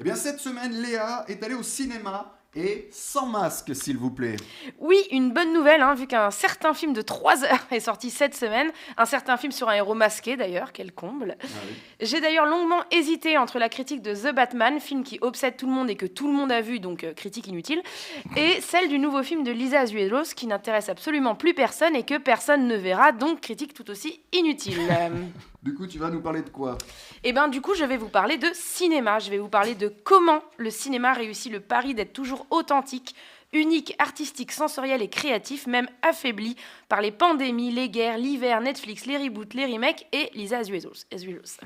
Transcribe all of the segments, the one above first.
Eh bien, cette semaine, Léa est allée au cinéma et sans masque, s'il vous plaît. Oui, une bonne nouvelle, hein, vu qu'un certain film de 3 heures est sorti cette semaine. Un certain film sur un héros masqué, d'ailleurs, quel comble. Ah oui. J'ai d'ailleurs longuement hésité entre la critique de The Batman, film qui obsède tout le monde et que tout le monde a vu, donc euh, critique inutile, et celle du nouveau film de Lisa Azuelos, qui n'intéresse absolument plus personne et que personne ne verra, donc critique tout aussi inutile. Du coup, tu vas nous parler de quoi? Et ben du coup, je vais vous parler de cinéma. Je vais vous parler de comment le cinéma réussit le pari d'être toujours authentique, unique, artistique, sensoriel et créatif, même affaibli par les pandémies, les guerres, l'hiver, Netflix, les reboots, les remakes et Lisa Azuelos.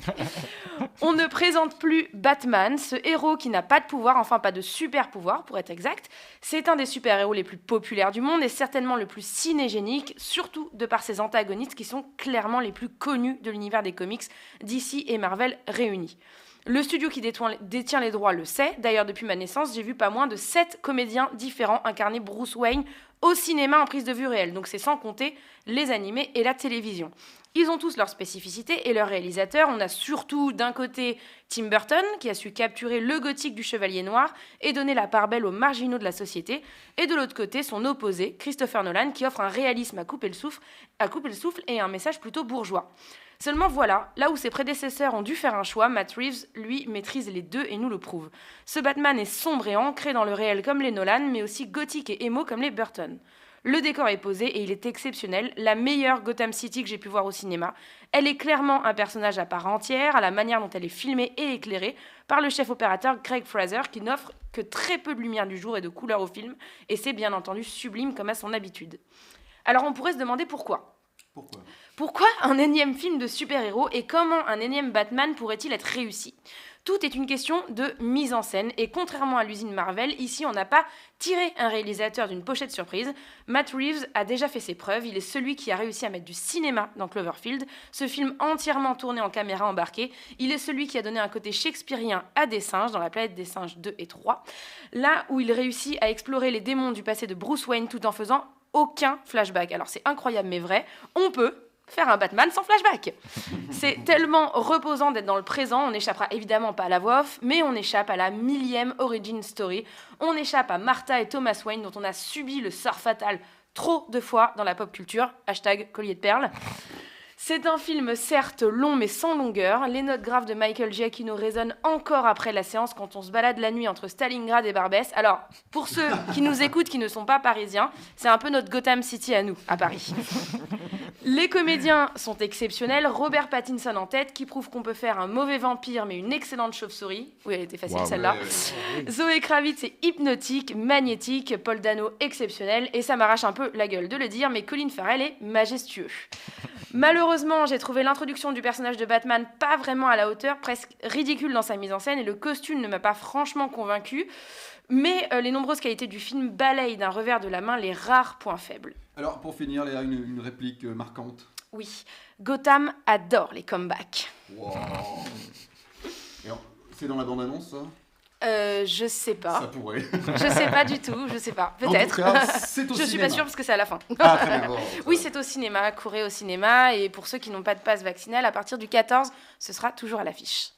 On ne présente plus Batman, ce héros qui n'a pas de pouvoir, enfin pas de super pouvoir pour être exact. C'est un des super-héros les plus populaires du monde et certainement le plus cinégénique, surtout de par ses antagonistes qui sont clairement les plus connus de l'univers des comics d'ici et Marvel réunis. Le studio qui détient les droits le sait. D'ailleurs, depuis ma naissance, j'ai vu pas moins de 7 comédiens différents incarner Bruce Wayne au cinéma en prise de vue réelle. Donc c'est sans compter les animés et la télévision. Ils ont tous leurs spécificités et leurs réalisateurs. On a surtout d'un côté Tim Burton, qui a su capturer le gothique du Chevalier Noir et donner la part belle aux marginaux de la société. Et de l'autre côté, son opposé, Christopher Nolan, qui offre un réalisme à couper le souffle, et un message plutôt bourgeois. Seulement voilà, là où ses prédécesseurs ont dû faire un choix, Matt Reeves, lui, maîtrise les deux et nous le prouve. Ce Batman est sombre et ancré dans le réel comme les Nolan, mais aussi gothique et émo comme les Burton. Le décor est posé et il est exceptionnel, la meilleure Gotham City que j'ai pu voir au cinéma. Elle est clairement un personnage à part entière, à la manière dont elle est filmée et éclairée par le chef opérateur Craig Fraser, qui n'offre que très peu de lumière du jour et de couleur au film, et c'est bien entendu sublime comme à son habitude. Alors on pourrait se demander pourquoi. Pourquoi? Pourquoi un énième film de super-héros et comment un énième Batman pourrait-il être réussi? Tout est une question de mise en scène et contrairement à l'usine Marvel, ici on n'a pas tiré un réalisateur d'une pochette surprise. Matt Reeves a déjà fait ses preuves, il est celui qui a réussi à mettre du cinéma dans Cloverfield, ce film entièrement tourné en caméra embarquée. Il est celui qui a donné un côté shakespearien à des singes dans La planète des singes 2 et 3, là où il réussit à explorer les démons du passé de Bruce Wayne tout en faisant aucun flashback. Alors c'est incroyable mais vrai, on peut faire un Batman sans flashback. C'est tellement reposant d'être dans le présent, on n'échappera évidemment pas à la voix off, mais on échappe à la millième origin story, on échappe à Martha et Thomas Wayne dont on a subi le sort fatal trop de fois dans la pop culture, hashtag collier de perles. C'est un film certes long mais sans longueur. Les notes graves de Michael Giacchino résonnent encore après la séance quand on se balade la nuit entre Stalingrad et Barbès. Alors, pour ceux qui nous écoutent qui ne sont pas parisiens, c'est un peu notre Gotham City à nous, à Paris. Les comédiens sont exceptionnels. Robert Pattinson en tête, qui prouve qu'on peut faire un mauvais vampire mais une excellente chauve-souris. Oui, elle était facile celle-là. ouais, Zoé Kravitz est hypnotique, magnétique, Paul Dano exceptionnel, et ça m'arrache un peu la gueule de le dire, mais Colin Farrell est majestueux. Malheureusement, j'ai trouvé l'introduction du personnage de Batman pas vraiment à la hauteur, presque ridicule dans sa mise en scène, et le costume ne m'a pas franchement convaincu. Mais euh, les nombreuses qualités du film balayent d'un revers de la main les rares points faibles. Alors, pour finir, Léa, une, une réplique euh, marquante? Oui, Gotham adore les comebacks. Wow. C'est dans la bande-annonce, ça? Euh, je sais Ça pas. pourrait. Je sais pas du tout, je sais pas. Peut-être. cas, c'est au Je suis cinéma. pas sûre parce que c'est à la fin. Ah, très bien. bon, Oui, ça- c'est au cinéma, courez au cinéma. Et pour ceux qui n'ont pas de passe vaccinale, à partir du 14, ce sera toujours à l'affiche.